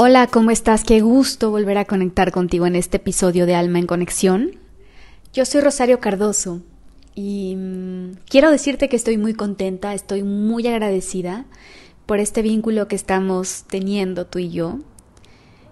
Hola, ¿cómo estás? Qué gusto volver a conectar contigo en este episodio de Alma en Conexión. Yo soy Rosario Cardoso y mm, quiero decirte que estoy muy contenta, estoy muy agradecida por este vínculo que estamos teniendo tú y yo.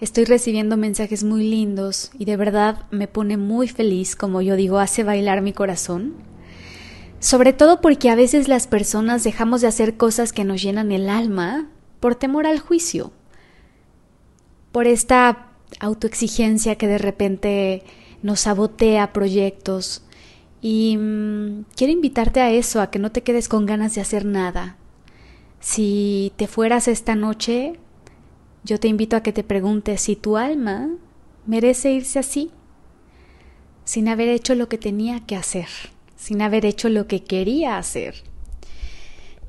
Estoy recibiendo mensajes muy lindos y de verdad me pone muy feliz, como yo digo, hace bailar mi corazón. Sobre todo porque a veces las personas dejamos de hacer cosas que nos llenan el alma por temor al juicio por esta autoexigencia que de repente nos sabotea proyectos. Y mm, quiero invitarte a eso, a que no te quedes con ganas de hacer nada. Si te fueras esta noche, yo te invito a que te preguntes si tu alma merece irse así, sin haber hecho lo que tenía que hacer, sin haber hecho lo que quería hacer.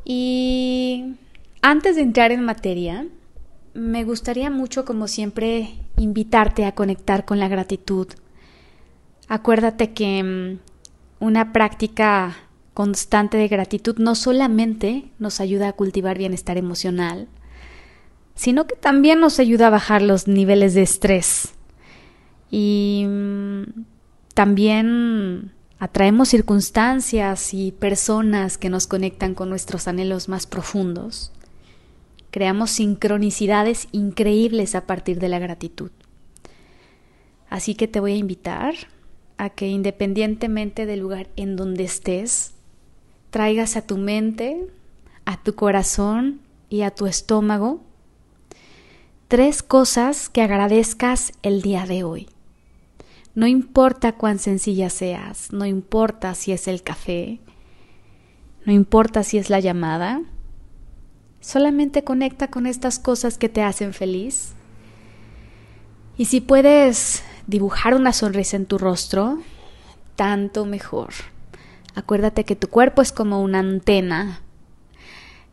Y antes de entrar en materia, me gustaría mucho, como siempre, invitarte a conectar con la gratitud. Acuérdate que mm, una práctica constante de gratitud no solamente nos ayuda a cultivar bienestar emocional, sino que también nos ayuda a bajar los niveles de estrés. Y mm, también atraemos circunstancias y personas que nos conectan con nuestros anhelos más profundos. Creamos sincronicidades increíbles a partir de la gratitud. Así que te voy a invitar a que independientemente del lugar en donde estés, traigas a tu mente, a tu corazón y a tu estómago tres cosas que agradezcas el día de hoy. No importa cuán sencilla seas, no importa si es el café, no importa si es la llamada, Solamente conecta con estas cosas que te hacen feliz. Y si puedes dibujar una sonrisa en tu rostro, tanto mejor. Acuérdate que tu cuerpo es como una antena.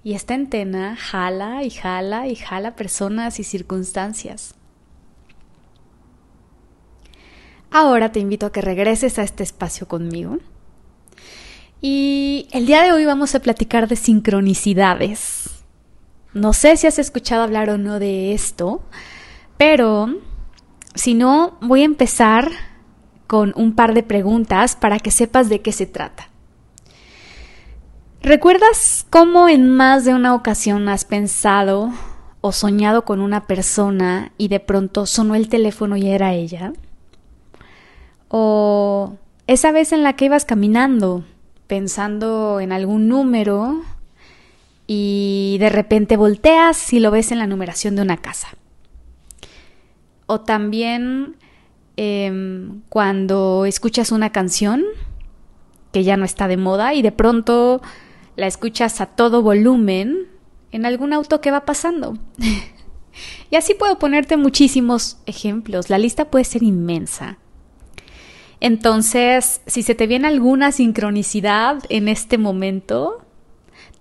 Y esta antena jala y jala y jala personas y circunstancias. Ahora te invito a que regreses a este espacio conmigo. Y el día de hoy vamos a platicar de sincronicidades. No sé si has escuchado hablar o no de esto, pero si no, voy a empezar con un par de preguntas para que sepas de qué se trata. ¿Recuerdas cómo en más de una ocasión has pensado o soñado con una persona y de pronto sonó el teléfono y era ella? ¿O esa vez en la que ibas caminando pensando en algún número y de repente volteas y lo ves en la numeración de una casa. O también em, cuando escuchas una canción que ya no está de moda y de pronto la escuchas a todo volumen en algún auto que va pasando. y así puedo ponerte muchísimos ejemplos. La lista puede ser inmensa. Entonces, si se te viene alguna sincronicidad en este momento,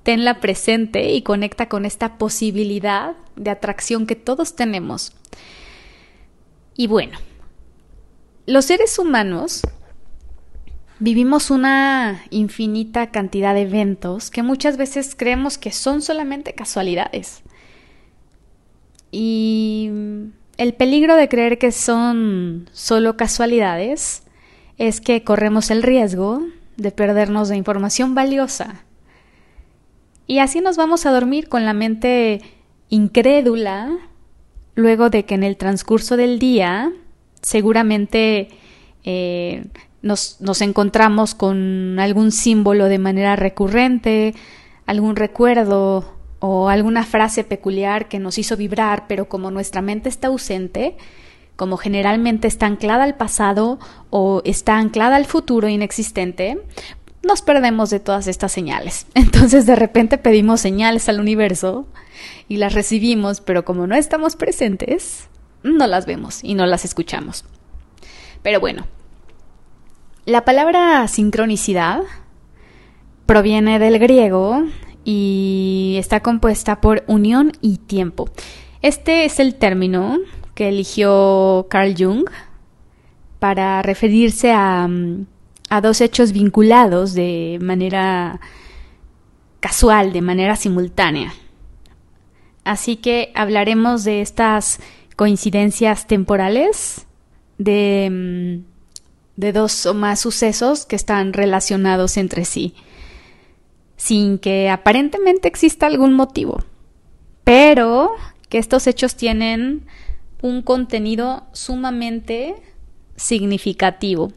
tenla presente y conecta con esta posibilidad de atracción que todos tenemos. Y bueno, los seres humanos vivimos una infinita cantidad de eventos que muchas veces creemos que son solamente casualidades. Y el peligro de creer que son solo casualidades es que corremos el riesgo de perdernos de información valiosa y así nos vamos a dormir con la mente incrédula, luego de que en el transcurso del día seguramente eh, nos, nos encontramos con algún símbolo de manera recurrente, algún recuerdo o alguna frase peculiar que nos hizo vibrar, pero como nuestra mente está ausente, como generalmente está anclada al pasado o está anclada al futuro inexistente, nos perdemos de todas estas señales. Entonces de repente pedimos señales al universo y las recibimos, pero como no estamos presentes, no las vemos y no las escuchamos. Pero bueno, la palabra sincronicidad proviene del griego y está compuesta por unión y tiempo. Este es el término que eligió Carl Jung para referirse a mm, a dos hechos vinculados de manera casual, de manera simultánea. Así que hablaremos de estas coincidencias temporales de, mm, de dos o más sucesos que están relacionados entre sí, sin que aparentemente exista algún motivo, pero que estos hechos tienen un contenido sumamente significativo,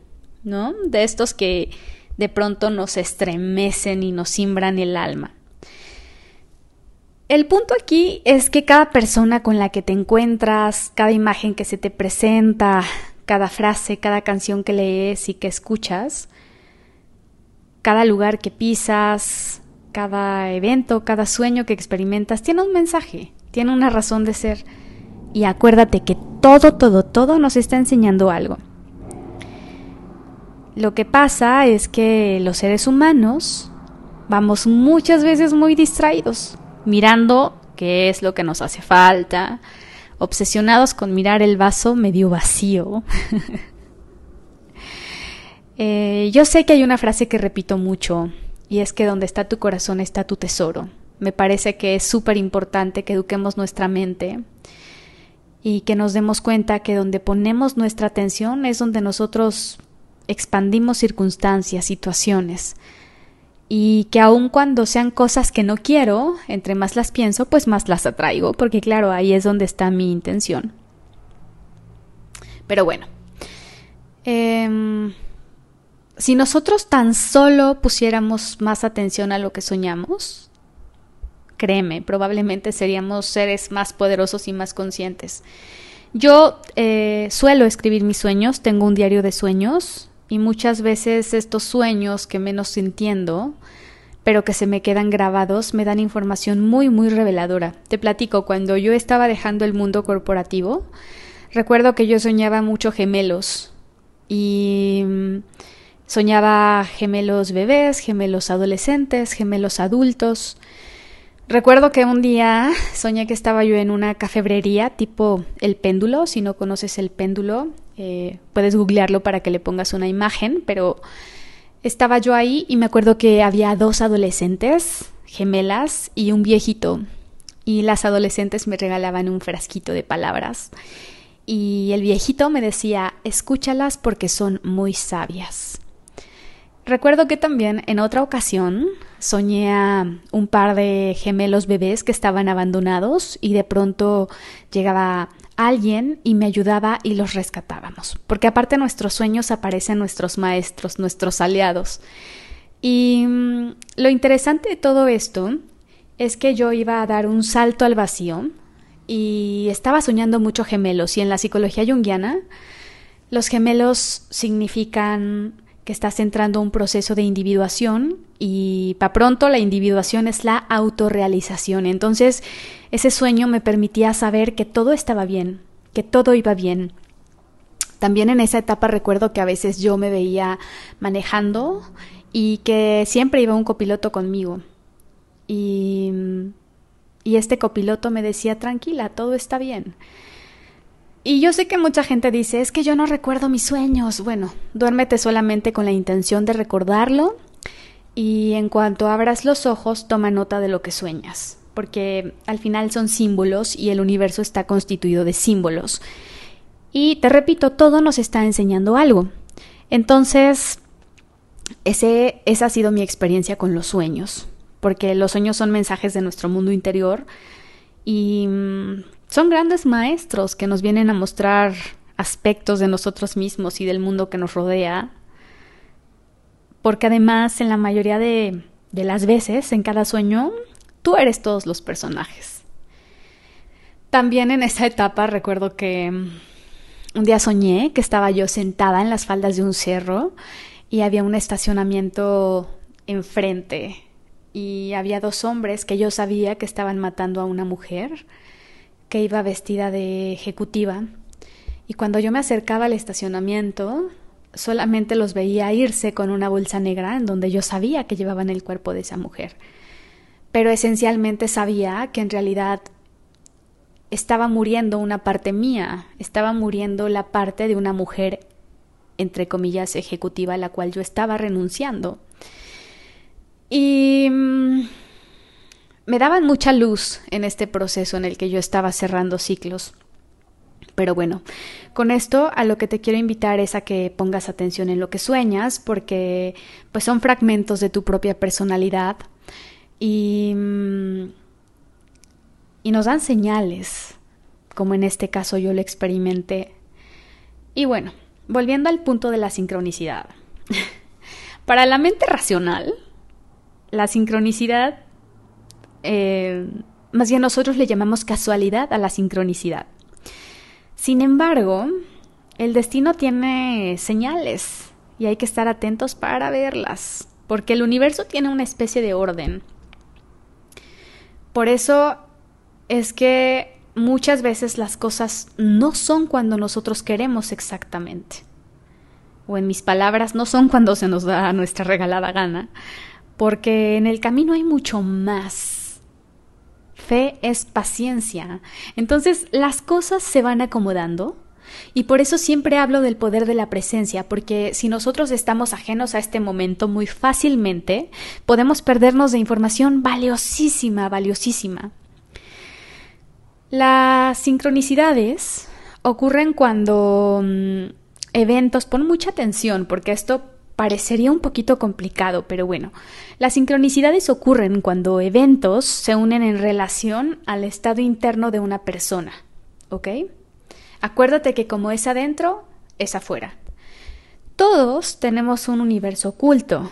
¿no? De estos que de pronto nos estremecen y nos simbran el alma. El punto aquí es que cada persona con la que te encuentras, cada imagen que se te presenta, cada frase, cada canción que lees y que escuchas, cada lugar que pisas, cada evento, cada sueño que experimentas, tiene un mensaje, tiene una razón de ser. Y acuérdate que todo, todo, todo nos está enseñando algo. Lo que pasa es que los seres humanos vamos muchas veces muy distraídos, mirando qué es lo que nos hace falta, obsesionados con mirar el vaso medio vacío. Eh, yo sé que hay una frase que repito mucho, y es que donde está tu corazón está tu tesoro. Me parece que es súper importante que eduquemos nuestra mente y que nos demos cuenta que donde ponemos nuestra atención es donde nosotros expandimos circunstancias, situaciones, y que aun cuando sean cosas que no quiero, entre más las pienso, pues más las atraigo, porque claro, ahí es donde está mi intención. Pero bueno, em, si nosotros tan solo pusiéramos más atención a lo que soñamos, créeme, probablemente seríamos seres más poderosos y más conscientes. Yo eh, suelo escribir mis sueños, tengo un diario de sueños, y muchas veces estos sueños que menos entiendo, pero que se me quedan grabados, me dan información muy, muy reveladora. Te platico, cuando yo estaba dejando el mundo corporativo, recuerdo que yo soñaba mucho gemelos y mm, soñaba gemelos bebés, gemelos adolescentes, gemelos adultos. Recuerdo que un día soñé que estaba yo en una cafebrería tipo el péndulo, si no conoces el péndulo, eh, puedes googlearlo para que le pongas una imagen, pero estaba yo ahí y me acuerdo que había dos adolescentes gemelas y un viejito. Y las adolescentes me regalaban un frasquito de palabras. Y el viejito me decía, escúchalas porque son muy sabias. Recuerdo que también en otra ocasión soñé a un par de gemelos bebés que estaban abandonados y de pronto llegaba alguien y me ayudaba y los rescatábamos. Porque aparte nuestros sueños aparecen nuestros maestros, nuestros aliados. Y mm, lo interesante de todo esto es que yo iba a dar un salto al vacío y estaba soñando mucho gemelos y en la psicología junguiana los gemelos significan que estás entrando a un proceso de individuación y para pronto la individuación es la autorrealización. Entonces, ese sueño me permitía saber que todo estaba bien, que todo iba bien. También en esa etapa recuerdo que a veces yo me veía manejando y que siempre iba un copiloto conmigo. Y, y este copiloto me decía, tranquila, todo está bien. Y yo sé que mucha gente dice, es que yo no recuerdo mis sueños. Bueno, duérmete solamente con la intención de recordarlo y en cuanto abras los ojos, toma nota de lo que sueñas, porque al final son símbolos y el universo está constituido de símbolos. Y te repito, todo nos está enseñando algo. Entonces, ese, esa ha sido mi experiencia con los sueños, porque los sueños son mensajes de nuestro mundo interior y mm, son grandes maestros que nos vienen a mostrar aspectos de nosotros mismos y del mundo que nos rodea, porque además en la mayoría de, de las veces, en cada sueño, tú eres todos los personajes. También en esa etapa recuerdo que mm, un día soñé que estaba yo sentada en las faldas de un cerro y había un estacionamiento enfrente y había dos hombres que yo sabía que estaban matando a una mujer que iba vestida de ejecutiva, y cuando yo me acercaba al estacionamiento, solamente los veía irse con una bolsa negra en donde yo sabía que llevaban el cuerpo de esa mujer. Pero esencialmente sabía que en realidad estaba muriendo una parte mía, estaba muriendo la parte de una mujer, entre comillas, ejecutiva a la cual yo estaba renunciando. Y mm, me daban mucha luz en este proceso en el que yo estaba cerrando ciclos. Pero bueno, con esto a lo que te quiero invitar es a que pongas atención en lo que sueñas, porque pues son fragmentos de tu propia personalidad y, mm, y nos dan señales, como en este caso yo lo experimenté. Y bueno, volviendo al punto de la sincronicidad. Para la mente racional, la sincronicidad, eh, más bien nosotros le llamamos casualidad a la sincronicidad. Sin embargo, el destino tiene señales y hay que estar atentos para verlas, porque el universo tiene una especie de orden. Por eso es que muchas veces las cosas no son cuando nosotros queremos exactamente. O en mis palabras, no son cuando se nos da nuestra regalada gana, porque en el camino hay mucho más Fe es paciencia. Entonces las cosas se van acomodando. Y por eso siempre hablo del poder de la presencia, porque si nosotros estamos ajenos a este momento muy fácilmente, podemos perdernos de información valiosísima, valiosísima. Las sincronicidades ocurren cuando mm, eventos, pon mucha atención, porque esto parecería un poquito complicado, pero bueno, las sincronicidades ocurren cuando eventos se unen en relación al estado interno de una persona, ¿ok? Acuérdate que como es adentro, es afuera. Todos tenemos un universo oculto.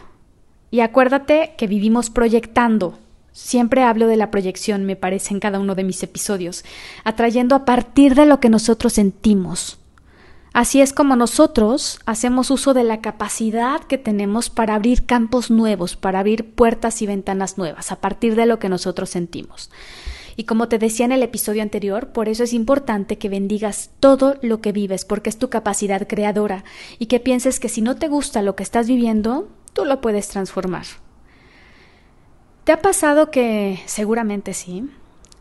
Y acuérdate que vivimos proyectando. Siempre hablo de la proyección, me parece, en cada uno de mis episodios, atrayendo a partir de lo que nosotros sentimos. Así es como nosotros hacemos uso de la capacidad que tenemos para abrir campos nuevos, para abrir puertas y ventanas nuevas, a partir de lo que nosotros sentimos. Y como te decía en el episodio anterior, por eso es importante que bendigas todo lo que vives, porque es tu capacidad creadora, y que pienses que si no te gusta lo que estás viviendo, tú lo puedes transformar. ¿Te ha pasado que seguramente sí?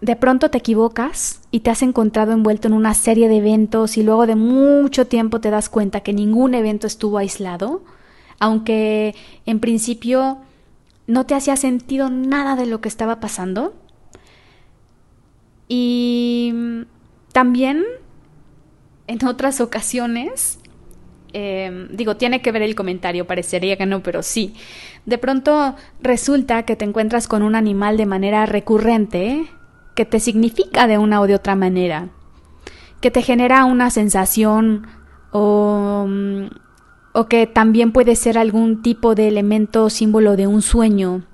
De pronto te equivocas y te has encontrado envuelto en una serie de eventos y luego de mucho tiempo te das cuenta que ningún evento estuvo aislado, aunque en principio no te hacía sentido nada de lo que estaba pasando. Y también en otras ocasiones, em, digo, tiene que ver el comentario, parecería que no, pero sí. De pronto resulta que te encuentras con un animal de manera recurrente, que te significa de una o de otra manera, que te genera una sensación o, mm, o que también puede ser algún tipo de elemento símbolo de un sueño.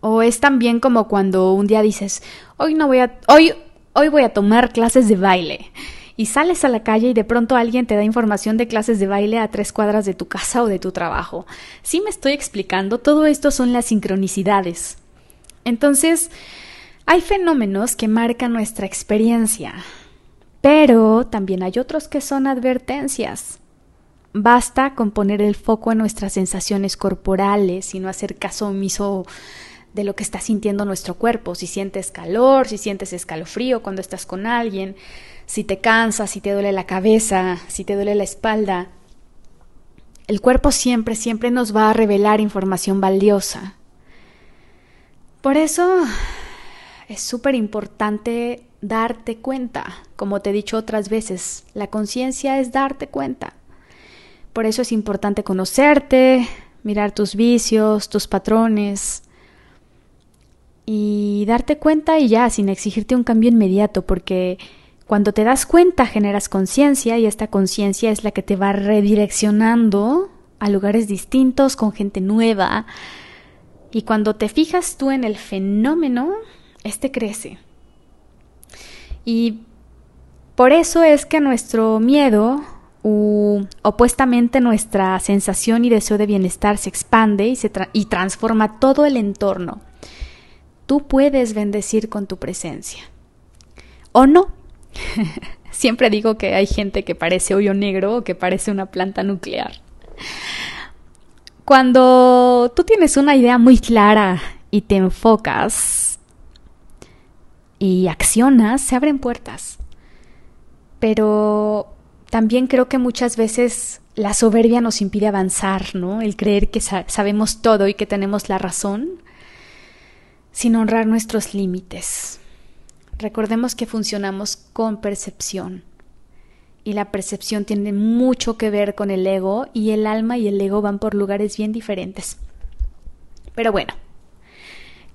O es también como cuando un día dices, hoy no voy a, hoy, hoy voy a tomar clases de baile. Y sales a la calle y de pronto alguien te da información de clases de baile a tres cuadras de tu casa o de tu trabajo. Si me estoy explicando, todo esto son las sincronicidades. Entonces, hay fenómenos que marcan nuestra experiencia, pero también hay otros que son advertencias. Basta con poner el foco en nuestras sensaciones corporales y no hacer caso omiso de lo que está sintiendo nuestro cuerpo, si sientes calor, si sientes escalofrío cuando estás con alguien, si te cansas, si te duele la cabeza, si te duele la espalda. El cuerpo siempre, siempre nos va a revelar información valiosa. Por eso es súper importante darte cuenta. Como te he dicho otras veces, la conciencia es darte cuenta. Por eso es importante conocerte, mirar tus vicios, tus patrones y darte cuenta y ya, sin exigirte un cambio inmediato, porque cuando te das cuenta generas conciencia y esta conciencia es la que te va redireccionando a lugares distintos, con gente nueva. Y cuando te fijas tú en el fenómeno, este crece. Y por eso es que nuestro miedo, u opuestamente nuestra sensación y deseo de bienestar, se expande y, se y transforma todo el entorno. Tú puedes bendecir con tu presencia. ¿O no? Siempre digo que hay gente que parece hoyo negro o que parece una planta nuclear. Cuando tú tienes una idea muy clara y te enfocas, y accionas, se abren puertas. Pero también creo que muchas veces la soberbia nos impide avanzar, ¿no? El creer que sabemos todo y que tenemos la razón, sin honrar nuestros límites. Recordemos que funcionamos con percepción y la percepción tiene mucho que ver con el ego y el alma y el ego van por lugares bien diferentes. Pero bueno,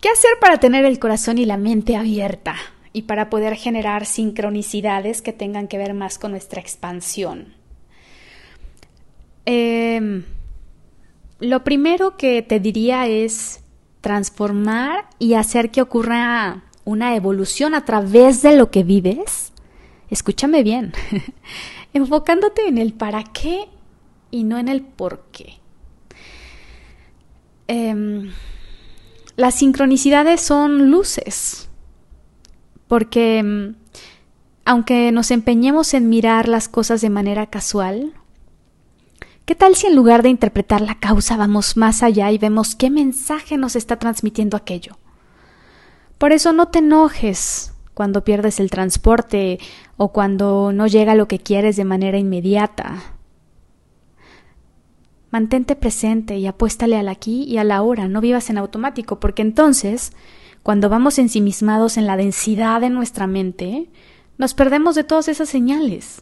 ¿qué hacer para tener el corazón y la mente abierta y para poder generar sincronicidades que tengan que ver más con nuestra expansión? Em, lo primero que te diría es transformar y hacer que ocurra una evolución a través de lo que vives. Escúchame bien, enfocándote en el para qué y no en el por qué. Em, las sincronicidades son luces, porque em, aunque nos empeñemos en mirar las cosas de manera casual, ¿qué tal si en lugar de interpretar la causa vamos más allá y vemos qué mensaje nos está transmitiendo aquello? Por eso no te enojes cuando pierdes el transporte o cuando no llega lo que quieres de manera inmediata. Mantente presente y apuéstale al aquí y a la hora, no vivas en automático, porque entonces, cuando vamos ensimismados en la densidad de nuestra mente, nos perdemos de todas esas señales.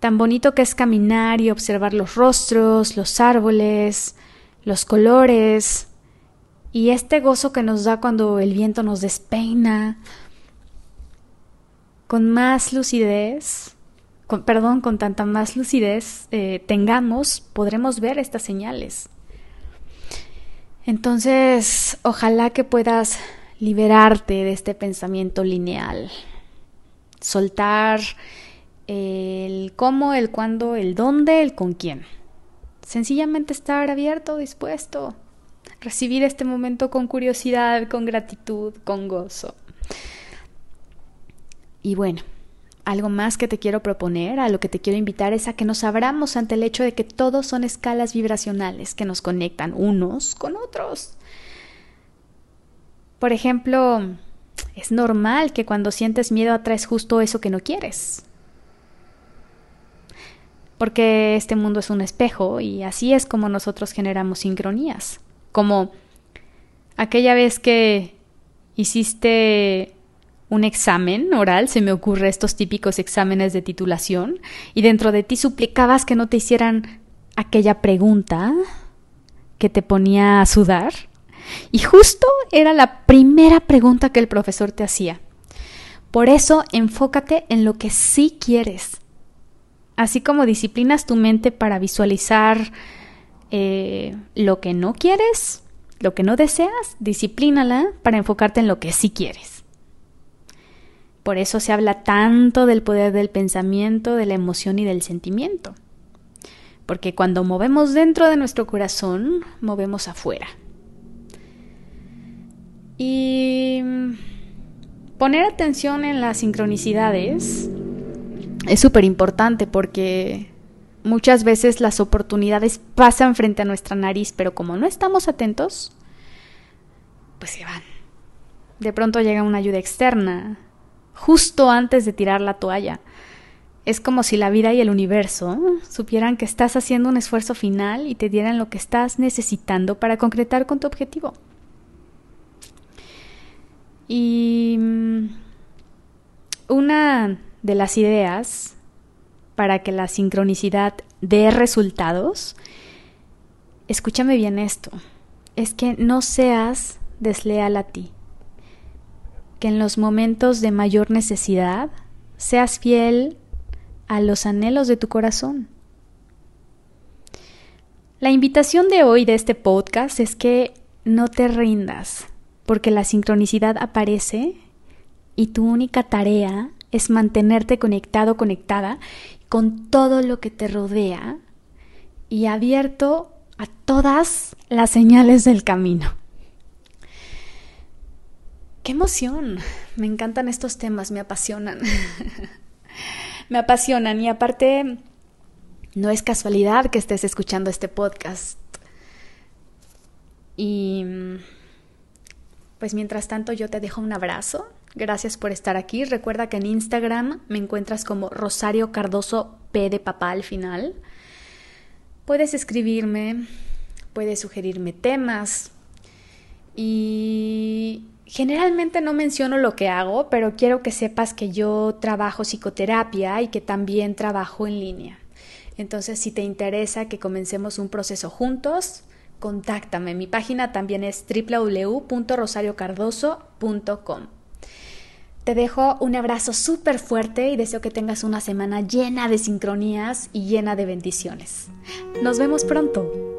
Tan bonito que es caminar y observar los rostros, los árboles, los colores, y este gozo que nos da cuando el viento nos despeina, con más lucidez, perdón, con tanta más lucidez eh, tengamos, podremos ver estas señales. Entonces, ojalá que puedas liberarte de este pensamiento lineal, soltar el cómo, el cuándo, el dónde, el con quién. Sencillamente estar abierto, dispuesto, recibir este momento con curiosidad, con gratitud, con gozo. Y bueno, algo más que te quiero proponer, a lo que te quiero invitar es a que nos abramos ante el hecho de que todos son escalas vibracionales que nos conectan unos con otros. Por ejemplo, es normal que cuando sientes miedo atraes justo eso que no quieres. Porque este mundo es un espejo y así es como nosotros generamos sincronías. Como aquella vez que hiciste un examen oral, se me ocurre estos típicos exámenes de titulación, y dentro de ti suplicabas que no te hicieran aquella pregunta que te ponía a sudar. Y justo era la primera pregunta que el profesor te hacía. Por eso enfócate en lo que sí quieres. Así como disciplinas tu mente para visualizar eh, lo que no quieres, lo que no deseas, disciplínala para enfocarte en lo que sí quieres. Por eso se habla tanto del poder del pensamiento, de la emoción y del sentimiento. Porque cuando movemos dentro de nuestro corazón, movemos afuera. Y poner atención en las sincronicidades es súper importante porque muchas veces las oportunidades pasan frente a nuestra nariz, pero como no estamos atentos, pues se van. De pronto llega una ayuda externa, justo antes de tirar la toalla. Es como si la vida y el universo supieran que estás haciendo un esfuerzo final y te dieran lo que estás necesitando para concretar con tu objetivo. Y mm, una de las ideas para que la sincronicidad dé resultados, escúchame bien esto, es que no seas desleal a ti que en los momentos de mayor necesidad seas fiel a los anhelos de tu corazón. La invitación de hoy de este podcast es que no te rindas, porque la sincronicidad aparece y tu única tarea es mantenerte conectado, conectada con todo lo que te rodea y abierto a todas las señales del camino. ¡Qué emoción! Me encantan estos temas, me apasionan. me apasionan y aparte no es casualidad que estés escuchando este podcast. Y pues mientras tanto yo te dejo un abrazo. Gracias por estar aquí. Recuerda que en Instagram me encuentras como Rosario Cardoso P de papá al final. Puedes escribirme, puedes sugerirme temas y Generalmente no menciono lo que hago, pero quiero que sepas que yo trabajo psicoterapia y que también trabajo en línea. Entonces, si te interesa que comencemos un proceso juntos, contáctame. Mi página también es www.rosariocardoso.com. Te dejo un abrazo súper fuerte y deseo que tengas una semana llena de sincronías y llena de bendiciones. Nos vemos pronto.